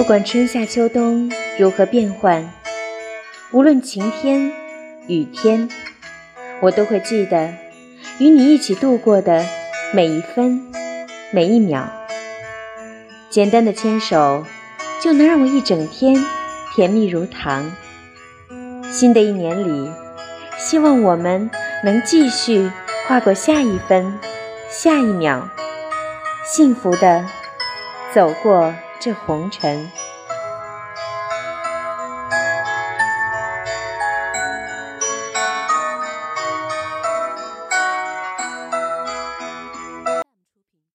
不管春夏秋冬如何变换，无论晴天雨天，我都会记得与你一起度过的每一分每一秒。简单的牵手，就能让我一整天甜蜜如糖。新的一年里，希望我们能继续跨过下一分、下一秒，幸福的走过这红尘。